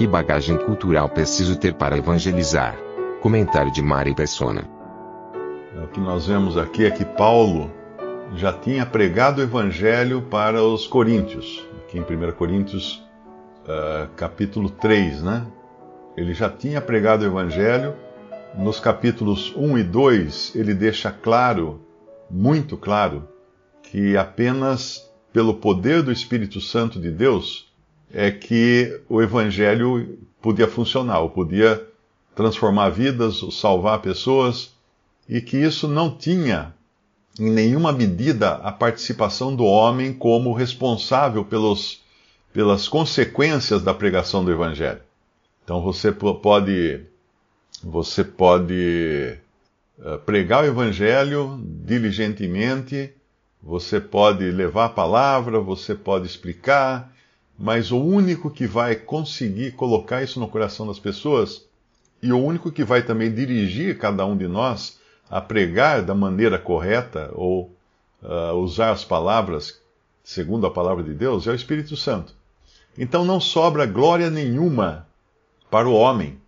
Que bagagem cultural preciso ter para evangelizar? Comentário de Mari Persona. O que nós vemos aqui é que Paulo já tinha pregado o evangelho para os coríntios. Aqui em 1 Coríntios uh, capítulo 3, né? Ele já tinha pregado o Evangelho. Nos capítulos 1 e 2, ele deixa claro, muito claro, que apenas pelo poder do Espírito Santo de Deus é que o Evangelho podia funcionar, podia transformar vidas, salvar pessoas, e que isso não tinha em nenhuma medida a participação do homem como responsável pelos pelas consequências da pregação do Evangelho. Então você pode, você pode eh, pregar o Evangelho diligentemente, você pode levar a palavra, você pode explicar, mas o único que vai conseguir colocar isso no coração das pessoas e o único que vai também dirigir cada um de nós a pregar da maneira correta ou uh, usar as palavras segundo a palavra de Deus é o Espírito Santo. Então não sobra glória nenhuma para o homem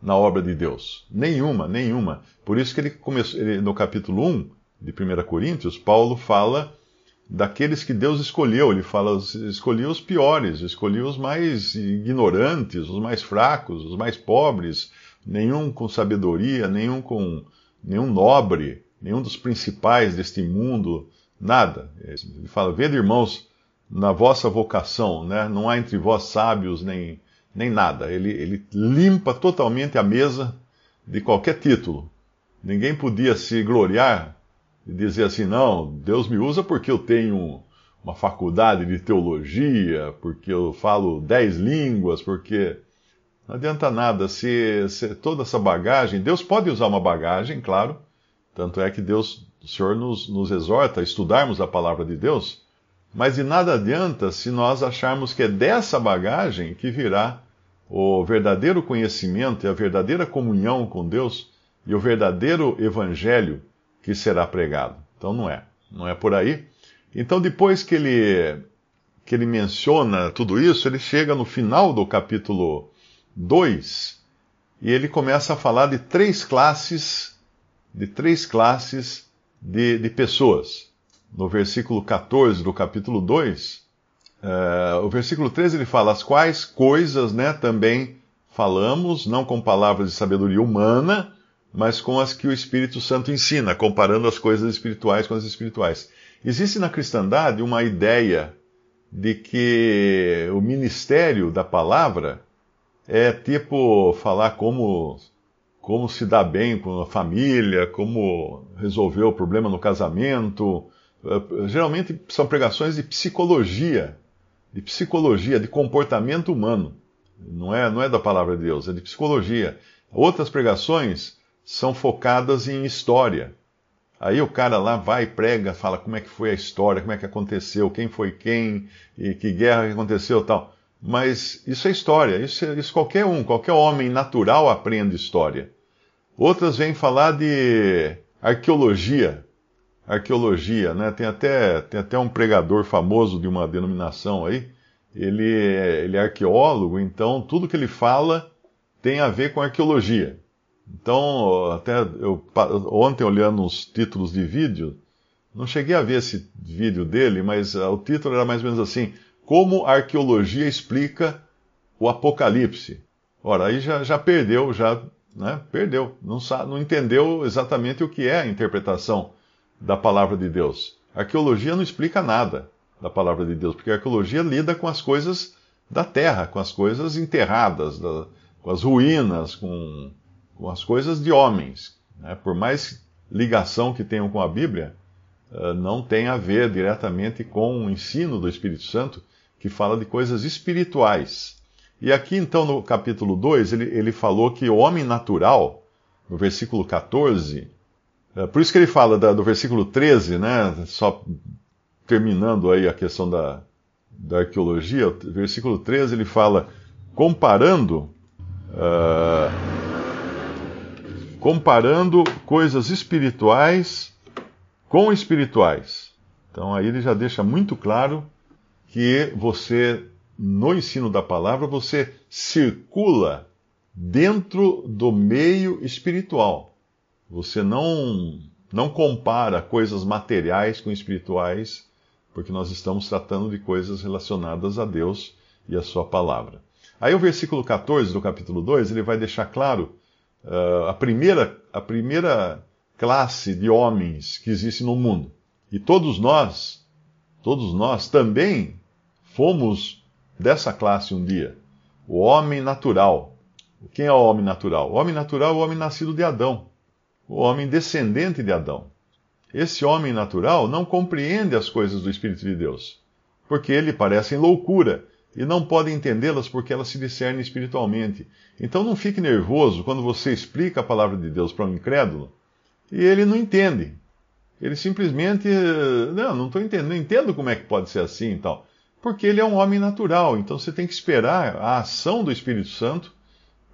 na obra de Deus. Nenhuma, nenhuma. Por isso que ele começou, ele, no capítulo 1 de 1 Coríntios, Paulo fala daqueles que Deus escolheu. Ele fala, escolheu os piores, escolheu os mais ignorantes, os mais fracos, os mais pobres, nenhum com sabedoria, nenhum com nenhum nobre, nenhum dos principais deste mundo, nada. Ele fala, vede irmãos, na vossa vocação, né? não há entre vós sábios nem, nem nada. Ele, ele limpa totalmente a mesa de qualquer título. Ninguém podia se gloriar e dizer assim: não, Deus me usa porque eu tenho uma faculdade de teologia, porque eu falo dez línguas, porque. Não adianta nada se, se toda essa bagagem. Deus pode usar uma bagagem, claro. Tanto é que Deus, o Senhor nos, nos exorta a estudarmos a palavra de Deus mas de nada adianta se nós acharmos que é dessa bagagem que virá o verdadeiro conhecimento e a verdadeira comunhão com Deus e o verdadeiro evangelho que será pregado. Então não é, não é por aí. Então depois que ele que ele menciona tudo isso, ele chega no final do capítulo 2 e ele começa a falar de três classes de três classes de, de pessoas no versículo 14 do capítulo 2, uh, eh, o versículo 13 ele fala: As quais coisas né, também falamos, não com palavras de sabedoria humana, mas com as que o Espírito Santo ensina, comparando as coisas espirituais com as espirituais. Existe na cristandade uma ideia de que o ministério da palavra é tipo falar como como se dar bem com a família, como resolver o problema no casamento, eh, geralmente são pregações de psicologia, de psicologia, de comportamento humano. Não é, não é da palavra de Deus, é de psicologia. Outras pregações são focadas em história. Aí o cara lá vai, prega, fala como é que foi a história, como é que aconteceu, quem foi quem, e que guerra que aconteceu tal. Mas isso é história, isso, isso qualquer um, qualquer homem natural aprende história. Outras vêm falar de arqueologia, arqueologia, né? Tem até, tem até um pregador famoso de uma denominação aí, ele é, ele é arqueólogo, então tudo que ele fala tem a ver com arqueologia. Então, até eu, ontem olhando os títulos de vídeo, não cheguei a ver esse vídeo dele, mas uh, o título era mais ou menos assim: Como a arqueologia explica o Apocalipse. Ora, aí já, já perdeu, já né, perdeu, não, sabe, não entendeu exatamente o que é a interpretação da palavra de Deus. A arqueologia não explica nada da palavra de Deus, porque a arqueologia lida com as coisas da terra, com as coisas enterradas, da, com as ruínas, com, as coisas de homens. Né? Por mais ligação que tenham com a Bíblia, uh, não tem a ver diretamente com o ensino do Espírito Santo, que fala de coisas espirituais. E aqui, então, no capítulo 2, ele, ele falou que o homem natural, no versículo 14, é, por isso que ele fala da, do versículo 13, né, só terminando aí a questão da, da arqueologia, versículo 13 ele fala, comparando, uh, comparando coisas espirituais com espirituais. Então aí ele já deixa muito claro que você, no ensino da palavra, você circula dentro do meio espiritual. Você não, não compara coisas materiais com espirituais porque nós estamos tratando de coisas relacionadas a Deus e a Sua palavra. Aí o versículo 14 do capítulo 2, ele vai deixar claro uh, a, primeira, a primeira classe de homens que existe no mundo. E todos nós, todos nós também fomos dessa classe um dia. O homem natural. Quem é o homem natural? O homem natural é o homem nascido de Adão. O homem descendente de Adão. Esse homem natural não compreende as coisas do Espírito de Deus, porque ele parecem loucura e não pode entendê-las porque elas se discernem espiritualmente. Então não fique nervoso quando você explica a palavra de Deus para um incrédulo e ele não entende. Ele simplesmente, não, não estou entendendo, não entendo como é que pode ser assim e tal. Porque ele é um homem natural, então você tem que esperar a ação do Espírito Santo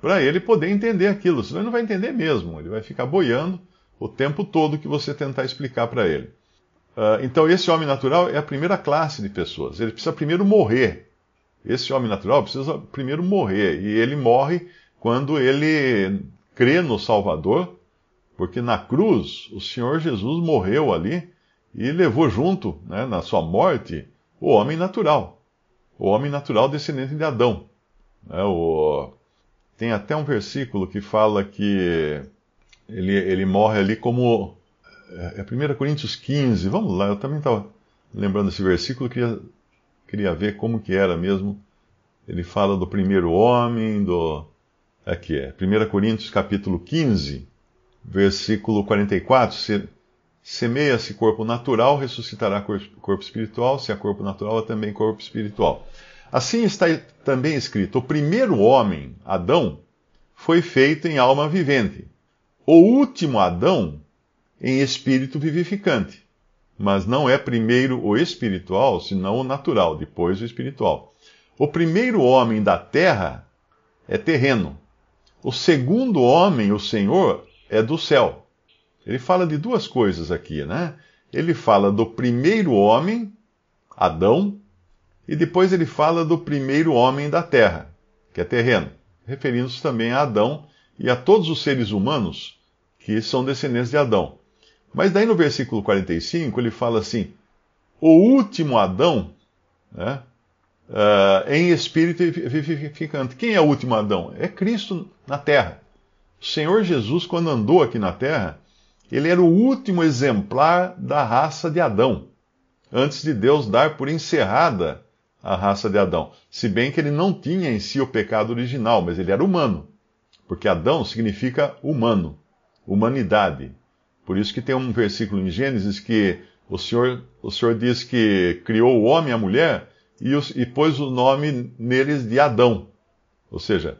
para ele poder entender aquilo, senão ele não vai entender mesmo, ele vai ficar boiando o tempo todo que você tentar explicar para ele. Uh, então, esse homem natural é a primeira classe de pessoas. Ele precisa primeiro morrer. Esse homem natural precisa primeiro morrer. E ele morre quando ele crê no Salvador, porque na cruz o Senhor Jesus morreu ali e levou junto, né, na sua morte, o homem natural. O homem natural descendente de Adão. É, o... Tem até um versículo que fala que ele, ele morre ali como. É 1 é Coríntios 15, vamos lá, eu também estava lembrando esse versículo, queria, queria ver como que era mesmo. Ele fala do primeiro homem, do. Aqui é, 1 Coríntios capítulo 15, versículo 44. Se, Semeia-se corpo natural, ressuscitará corpo espiritual, se há corpo natural, há também corpo espiritual. Assim está também escrito: o primeiro homem, Adão, foi feito em alma vivente o último Adão em espírito vivificante. Mas não é primeiro o espiritual, senão o natural, depois o espiritual. O primeiro homem da terra é terreno. O segundo homem, o Senhor, é do céu. Ele fala de duas coisas aqui, né? Ele fala do primeiro homem, Adão, e depois ele fala do primeiro homem da terra, que é terreno, referindo-se também a Adão e a todos os seres humanos que são descendentes de Adão. Mas daí no versículo 45 ele fala assim: o último Adão, né, uh, em espírito vivificante. Quem é o último Adão? É Cristo na terra. O Senhor Jesus, quando andou aqui na terra, ele era o último exemplar da raça de Adão, antes de Deus dar por encerrada a raça de Adão. Se bem que ele não tinha em si o pecado original, mas ele era humano, porque Adão significa humano humanidade. Por isso que tem um versículo em Gênesis que o Senhor, o Senhor diz que criou o homem e a mulher e, os, e pôs o nome neles de Adão. Ou seja,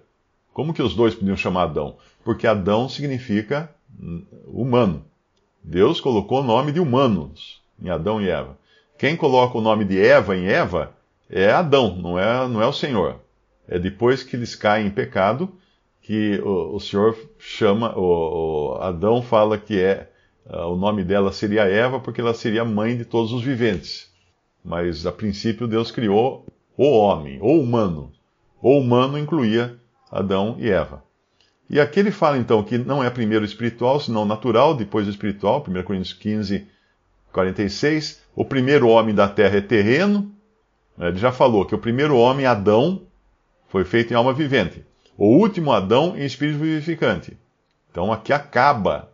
como que os dois podiam chamar Adão? Porque Adão significa humano. Deus colocou o nome de humanos em Adão e Eva. Quem coloca o nome de Eva em Eva é Adão, não é, não é o Senhor. É depois que eles caem em pecado que o, o Senhor chama, o, o, Adão fala que é o nome dela seria Eva porque ela seria mãe de todos os viventes. Mas a princípio Deus criou o homem, o humano. O humano incluía Adão e Eva. E aqui ele fala então que não é primeiro espiritual, senão natural, depois espiritual, 1 Coríntios 15, 46. O primeiro homem da terra é terreno. Ele já falou que o primeiro homem, Adão, foi feito em alma vivente o último Adão em espírito vivificante. Então aqui acaba,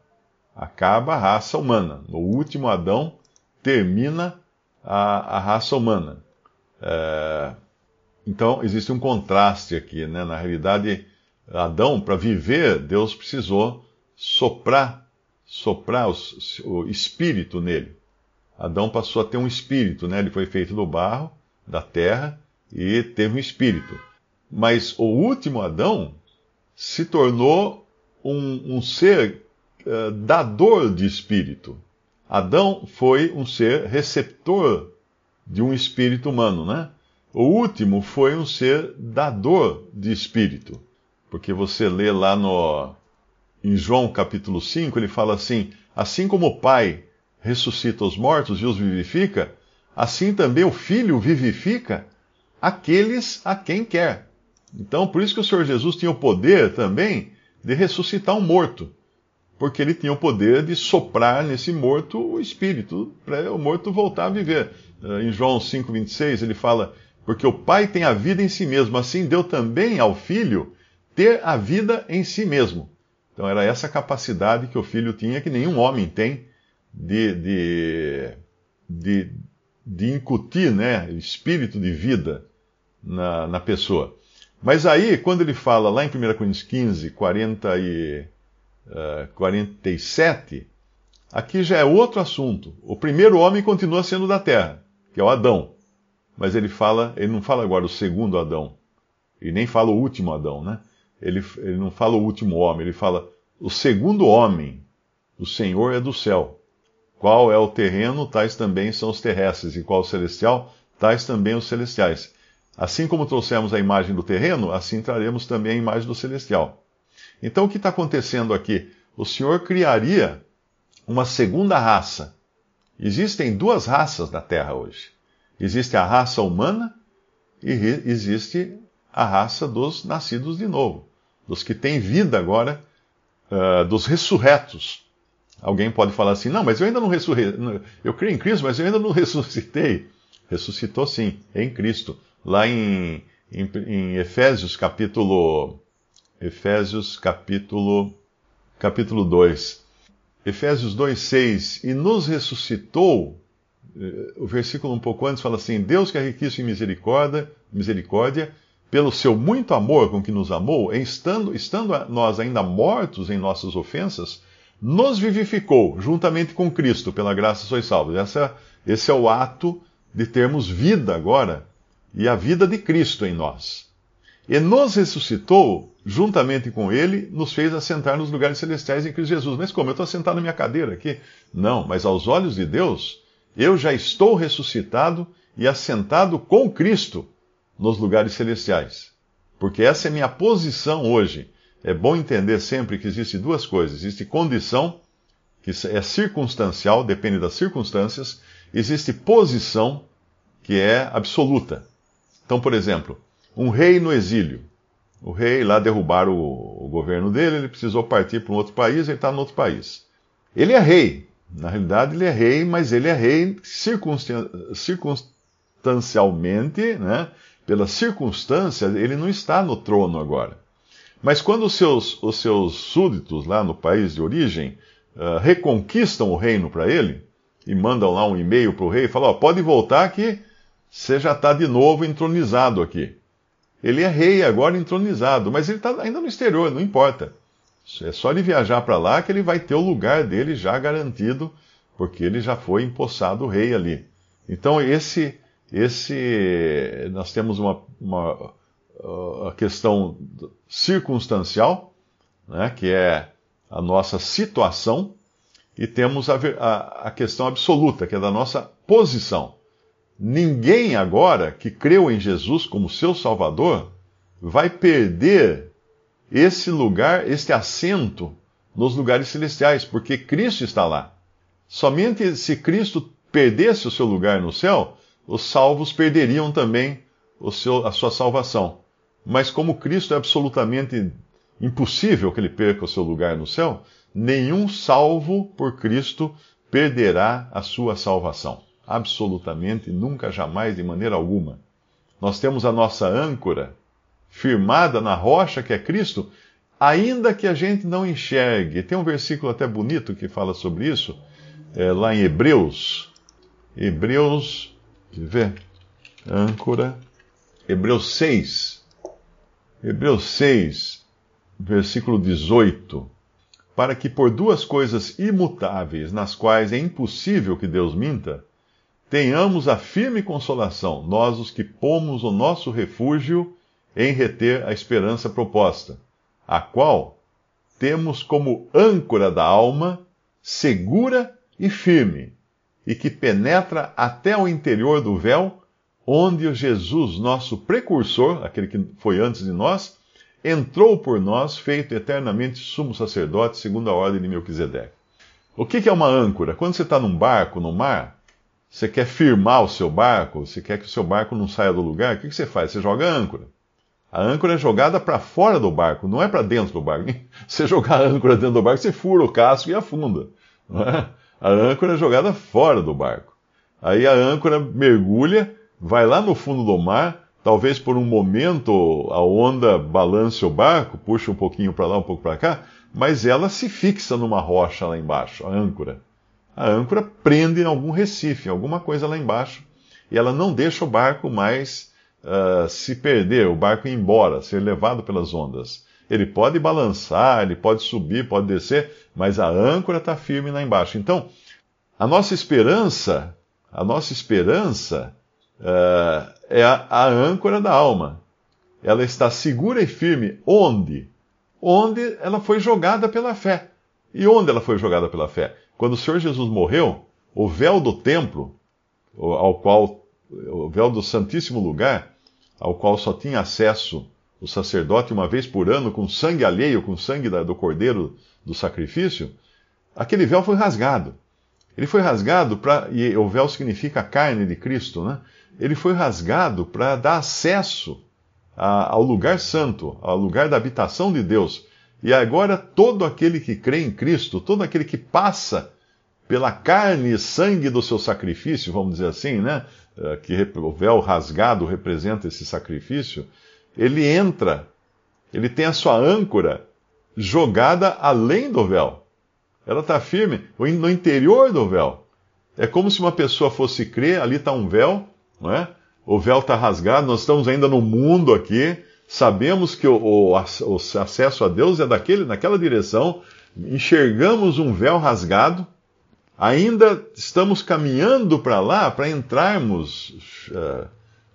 acaba a raça humana. No último Adão termina a, a raça humana. É, então existe um contraste aqui, né? Na realidade, Adão, para viver, Deus precisou soprar, soprar o, o espírito nele. Adão passou a ter um espírito, né? Ele foi feito do barro, da terra, e teve um espírito. Mas o último Adão se tornou um, um ser uh, dador de espírito. Adão foi um ser receptor de um espírito humano, né? O último foi um ser dador de espírito. Porque você lê lá no em João capítulo 5, ele fala assim: assim como o Pai ressuscita os mortos e os vivifica, assim também o Filho vivifica aqueles a quem quer. Então, por isso que o Senhor Jesus tinha o poder também de ressuscitar um morto. Porque ele tinha o poder de soprar nesse morto o espírito, para o morto voltar a viver. Eh, em João 5,26 ele fala: porque o Pai tem a vida em si mesmo, assim deu também ao Filho ter a vida em si mesmo. Então era essa capacidade que o Filho tinha, que nenhum homem tem, de, de, de, de incutir né, espírito de vida na, na pessoa. Mas aí, quando ele fala lá em 1 Coríntios 15, 40 e, uh, 47, aqui já é outro assunto. O primeiro homem continua sendo da terra, que é o Adão. Mas ele fala, ele não fala agora o segundo Adão. E nem fala o último Adão, né? Ele, ele não fala o último homem, ele fala o segundo homem. O Senhor é do céu. Qual é o terreno, tais também são os terrestres, e qual o celestial, tais também os celestiais. Assim como trouxemos a imagem do terreno, assim traremos também a imagem do celestial. Então o que está acontecendo aqui? O Senhor criaria uma segunda raça. Existem duas raças na Terra hoje. Existe a raça humana e existe a raça dos nascidos de novo, dos que têm vida agora, uh, dos ressurretos. Alguém pode falar assim: não, mas eu ainda não ressuscitei. Eu creio em Cristo, mas eu ainda não ressuscitei. Ressuscitou sim, em Cristo. Lá em, em, em Efésios capítulo. Efésios capítulo. Capítulo 2. Efésios 2, 6. E nos ressuscitou eh, o versículo um pouco antes fala assim: Deus que é riquíssimo em misericórdia, misericórdia, pelo seu muito amor com que nos amou, estando, estando nós ainda mortos em nossas ofensas, nos vivificou juntamente com Cristo, pela graça sois salvos. Essa, esse é o ato de termos vida agora, e a vida de Cristo em nós. E nos ressuscitou, juntamente com Ele, nos fez assentar nos lugares celestiais em Cristo Jesus. Mas como? Eu estou sentado na minha cadeira aqui? Não, mas aos olhos de Deus, eu já estou ressuscitado e assentado com Cristo nos lugares celestiais. Porque essa é minha posição hoje. É bom entender sempre que existe duas coisas: existe condição, que é circunstancial, depende das circunstâncias, existe posição, que é absoluta. Então, por exemplo, um rei no exílio. O rei lá derrubaram o, o governo dele, ele precisou partir para um outro país, ele está no outro país. Ele é rei, na realidade, ele é rei, mas ele é rei circunstancialmente, né? pela circunstância, ele não está no trono agora. Mas quando os seus, os seus súditos lá no país de origem uh, reconquistam o reino para ele, e mandam lá um e-mail para o rei falam: oh, pode voltar que você já está de novo entronizado aqui. Ele é rei agora entronizado, mas ele está ainda no exterior, não importa. É só ele viajar para lá que ele vai ter o lugar dele já garantido, porque ele já foi empossado rei ali. Então esse esse nós temos uma, uma a questão circunstancial, né, que é a nossa situação, e temos a, a, a questão absoluta, que é da nossa posição. Ninguém agora que creu em Jesus como seu Salvador vai perder esse lugar, este assento nos lugares celestiais, porque Cristo está lá. Somente se Cristo perdesse o seu lugar no céu, os salvos perderiam também seu, a sua salvação. Mas como Cristo é absolutamente impossível que ele perca o seu lugar no céu, nenhum salvo por Cristo perderá a sua salvação. Absolutamente, nunca, jamais, de maneira alguma. Nós temos a nossa âncora firmada na rocha que é Cristo, ainda que a gente não enxergue. Tem um versículo até bonito que fala sobre isso, é, lá em Hebreus. Hebreus, deixa ver, âncora, Hebreus 6. Hebreus 6, versículo 18. Para que por duas coisas imutáveis, nas quais é impossível que Deus minta, tenhamos a firme consolação, nós os que pomos o nosso refúgio em reter a esperança proposta, a qual temos como âncora da alma, segura e firme, e que penetra até o interior do véu, onde o Jesus, nosso precursor, aquele que foi antes de nós, entrou por nós, feito eternamente sumo sacerdote, segundo a ordem de Melquisedeque. O que é uma âncora? Quando você está num barco, no mar, você quer firmar o seu barco, você quer que o seu barco não saia do lugar, o que você faz? Você joga âncora. A âncora é jogada para fora do barco, não é para dentro do barco. Você jogar a âncora dentro do barco, você fura o casco e afunda. É? A âncora é jogada fora do barco. Aí a âncora mergulha, vai lá no fundo do mar, talvez por um momento a onda balance o barco, puxa um pouquinho para lá, um pouco para cá, mas ela se fixa numa rocha lá embaixo, a âncora. A âncora prende em algum recife, alguma coisa lá embaixo, e ela não deixa o barco mais uh, se perder, o barco ir embora, ser levado pelas ondas. Ele pode balançar, ele pode subir, pode descer, mas a âncora está firme lá embaixo. Então, a nossa esperança, a nossa esperança uh, é a, a âncora da alma. Ela está segura e firme onde? Onde ela foi jogada pela fé. E onde ela foi jogada pela fé? Quando o Senhor Jesus morreu, o véu do templo, ao qual o véu do Santíssimo Lugar, ao qual só tinha acesso o sacerdote uma vez por ano com sangue alheio, com sangue do cordeiro do sacrifício, aquele véu foi rasgado. Ele foi rasgado para. E o véu significa a carne de Cristo, né? Ele foi rasgado para dar acesso a, ao lugar santo, ao lugar da habitação de Deus. E agora todo aquele que crê em Cristo, todo aquele que passa pela carne e sangue do seu sacrifício, vamos dizer assim, né? Eh, que o véu rasgado representa esse sacrifício, ele entra, ele tem a sua âncora jogada além do véu. Ela está firme no interior do véu. É como se uma pessoa fosse crer, ali está um véu, não é? o véu está rasgado, nós estamos ainda no mundo aqui, sabemos que o, o, o acesso a Deus é daquele, naquela direção, enxergamos um véu rasgado, ainda estamos caminhando para lá para entrarmos uh,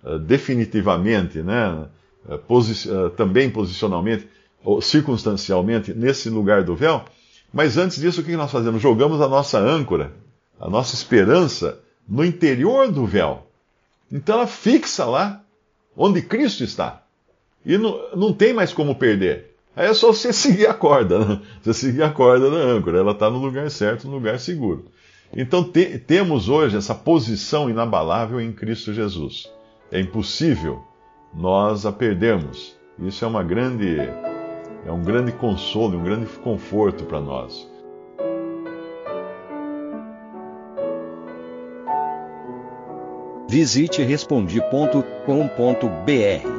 uh, definitivamente, né, uh, também posicionalmente ou circunstancialmente nesse lugar do véu. Mas antes disso, o que nós fazemos? Jogamos a nossa âncora, a nossa esperança no interior do véu. Então ela fixa lá onde Cristo está. E não, não tem mais como perder. Aí é só você seguir a corda, né? você seguir a corda da âncora, ela está no lugar certo, no lugar seguro. Então te, temos hoje essa posição inabalável em Cristo Jesus. É impossível nós a perdermos. Isso é uma grande, é um grande consolo, um grande conforto para nós. Visite respondi.com.br